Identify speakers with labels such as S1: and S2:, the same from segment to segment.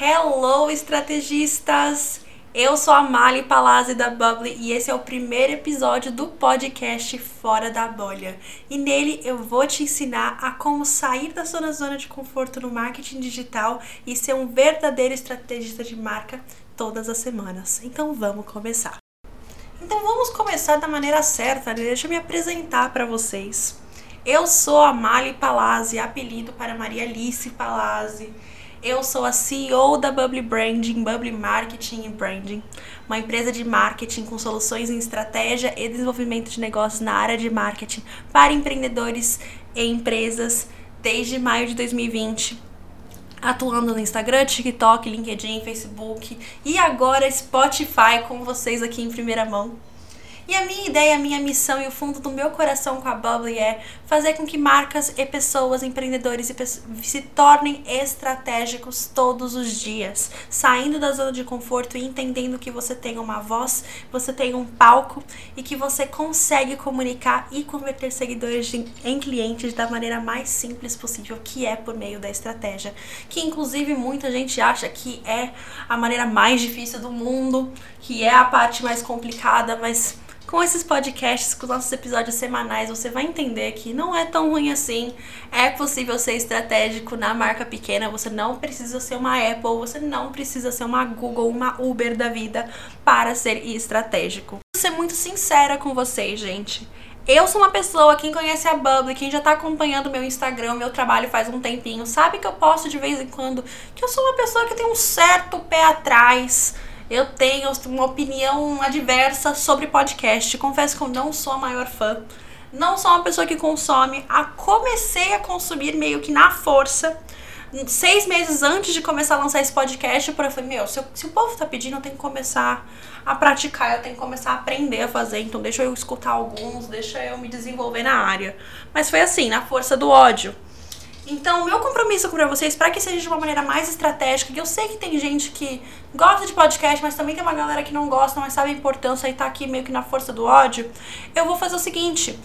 S1: Hello, estrategistas! Eu sou a Mali Palazzi da Bubble e esse é o primeiro episódio do podcast Fora da Bolha. E nele eu vou te ensinar a como sair da sua zona de conforto no marketing digital e ser um verdadeiro estrategista de marca todas as semanas. Então vamos começar. Então vamos começar da maneira certa, né? deixa eu me apresentar para vocês. Eu sou a Mali Palazzi, apelido para Maria Alice Palazzi. Eu sou a CEO da Bubble Branding, Bubble Marketing e Branding, uma empresa de marketing com soluções em estratégia e desenvolvimento de negócios na área de marketing para empreendedores e empresas desde maio de 2020 atuando no Instagram, TikTok, LinkedIn, Facebook e agora Spotify com vocês aqui em primeira mão. E a minha ideia, a minha missão e o fundo do meu coração com a Bubble é fazer com que marcas e pessoas, empreendedores se tornem estratégicos todos os dias, saindo da zona de conforto e entendendo que você tem uma voz, você tem um palco e que você consegue comunicar e converter seguidores em clientes da maneira mais simples possível, que é por meio da estratégia, que inclusive muita gente acha que é a maneira mais difícil do mundo, que é a parte mais complicada, mas com esses podcasts, com os nossos episódios semanais, você vai entender que não é tão ruim assim. É possível ser estratégico na marca pequena. Você não precisa ser uma Apple, você não precisa ser uma Google, uma Uber da vida para ser estratégico. Vou ser muito sincera com vocês, gente. Eu sou uma pessoa, quem conhece a Bubble, quem já tá acompanhando meu Instagram, meu trabalho faz um tempinho, sabe que eu posto de vez em quando que eu sou uma pessoa que tem um certo pé atrás eu tenho uma opinião adversa sobre podcast. Confesso que eu não sou a maior fã. Não sou uma pessoa que consome. A comecei a consumir meio que na força. Seis meses antes de começar a lançar esse podcast, eu falei, meu, se, eu, se o povo tá pedindo, eu tenho que começar a praticar, eu tenho que começar a aprender a fazer. Então deixa eu escutar alguns, deixa eu me desenvolver na área. Mas foi assim, na força do ódio. Então, o meu compromisso com vocês, para que seja de uma maneira mais estratégica, que eu sei que tem gente que gosta de podcast, mas também tem uma galera que não gosta, mas sabe a importância e tá aqui meio que na força do ódio, eu vou fazer o seguinte: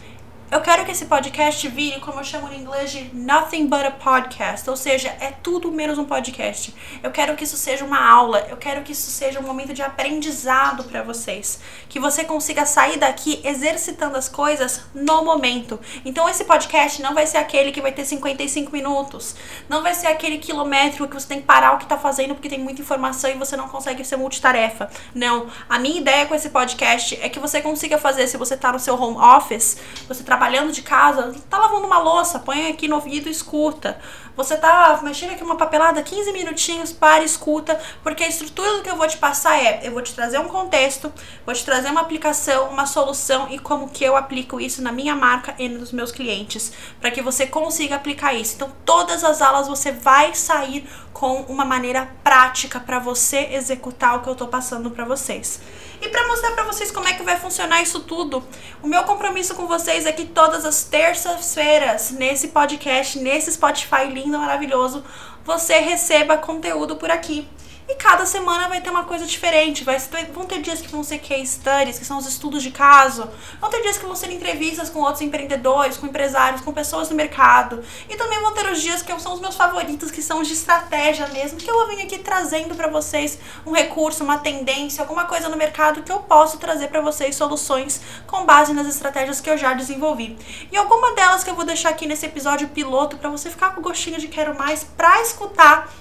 S1: eu quero que esse podcast vire, como eu chamo em inglês, de nothing but a podcast. Ou seja, é tudo menos um podcast. Eu quero que isso seja uma aula. Eu quero que isso seja um momento de aprendizado para vocês. Que você consiga sair daqui exercitando as coisas no momento. Então, esse podcast não vai ser aquele que vai ter 55 minutos. Não vai ser aquele quilométrico que você tem que parar o que tá fazendo porque tem muita informação e você não consegue ser multitarefa. Não. A minha ideia com esse podcast é que você consiga fazer, se você tá no seu home office, você trabalha trabalhando de casa, tá lavando uma louça, põe aqui no ouvido e escuta. Você tá mexendo aqui uma papelada, 15 minutinhos, para, escuta, porque a estrutura do que eu vou te passar é, eu vou te trazer um contexto, vou te trazer uma aplicação, uma solução e como que eu aplico isso na minha marca e nos meus clientes, para que você consiga aplicar isso. Então, todas as aulas você vai sair com uma maneira prática para você executar o que eu tô passando para vocês. E para mostrar para vocês como é que vai funcionar isso tudo, o meu compromisso com vocês é que todas as terças-feiras, nesse podcast, nesse Spotify lindo, maravilhoso, você receba conteúdo por aqui. E cada semana vai ter uma coisa diferente. Vai vão ter dias que vão ser case studies, que são os estudos de caso. Vão ter dias que vão ser entrevistas com outros empreendedores, com empresários, com pessoas do mercado. E também vão ter os dias que são os meus favoritos, que são de estratégia mesmo, que eu vou vir aqui trazendo para vocês um recurso, uma tendência, alguma coisa no mercado que eu posso trazer para vocês soluções com base nas estratégias que eu já desenvolvi. E alguma delas que eu vou deixar aqui nesse episódio piloto para você ficar com gostinho de quero mais para escutar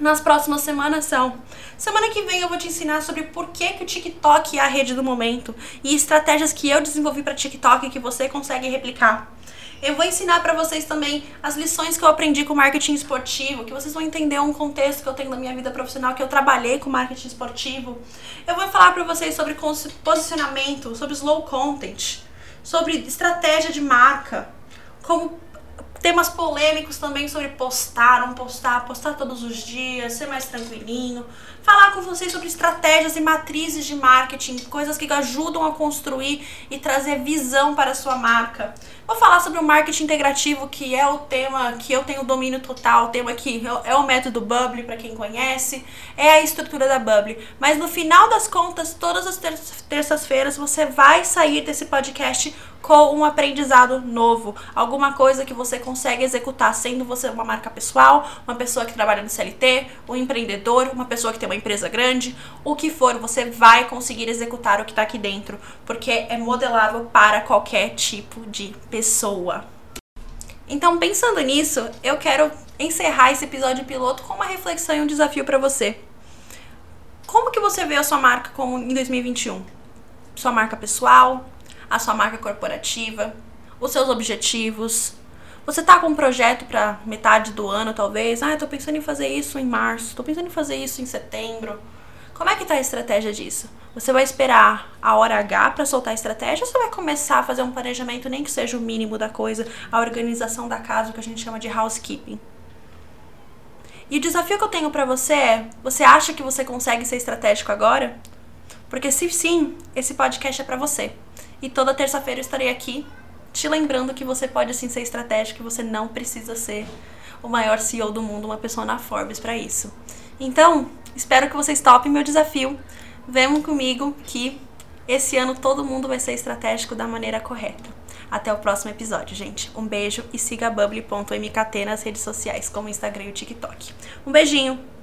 S1: nas próximas semanas são. Semana que vem eu vou te ensinar sobre por que, que o TikTok é a rede do momento e estratégias que eu desenvolvi para TikTok que você consegue replicar. Eu vou ensinar para vocês também as lições que eu aprendi com marketing esportivo, que vocês vão entender um contexto que eu tenho na minha vida profissional, que eu trabalhei com marketing esportivo. Eu vou falar para vocês sobre posicionamento, sobre slow content, sobre estratégia de marca, como temas polêmicos também sobre postar, não postar, postar todos os dias, ser mais tranquilinho. Falar com vocês sobre estratégias e matrizes de marketing, coisas que ajudam a construir e trazer visão para a sua marca. Vou falar sobre o marketing integrativo, que é o tema que eu tenho domínio total, o tema que é o método Bubble, para quem conhece, é a estrutura da Bubble. Mas no final das contas, todas as terças-feiras você vai sair desse podcast com um aprendizado novo, alguma coisa que você consegue executar, sendo você uma marca pessoal, uma pessoa que trabalha no CLT, um empreendedor, uma pessoa que tem uma empresa grande, o que for, você vai conseguir executar o que está aqui dentro, porque é modelável para qualquer tipo de pessoa. Então, pensando nisso, eu quero encerrar esse episódio piloto com uma reflexão e um desafio para você. Como que você vê a sua marca em 2021? Sua marca pessoal, a sua marca corporativa, os seus objetivos. Você tá com um projeto para metade do ano, talvez? Ah, eu tô pensando em fazer isso em março, tô pensando em fazer isso em setembro. Como é que tá a estratégia disso? Você vai esperar a hora H para soltar a estratégia ou você vai começar a fazer um planejamento, nem que seja o mínimo da coisa, a organização da casa, o que a gente chama de housekeeping? E o desafio que eu tenho para você é: você acha que você consegue ser estratégico agora? Porque se sim, esse podcast é para você. E toda terça-feira eu estarei aqui te lembrando que você pode sim ser estratégico, e você não precisa ser o maior CEO do mundo, uma pessoa na Forbes para isso. Então, espero que vocês topem meu desafio. Vemo comigo que esse ano todo mundo vai ser estratégico da maneira correta. Até o próximo episódio, gente. Um beijo e siga bubble.mkt nas redes sociais, como Instagram e o TikTok. Um beijinho!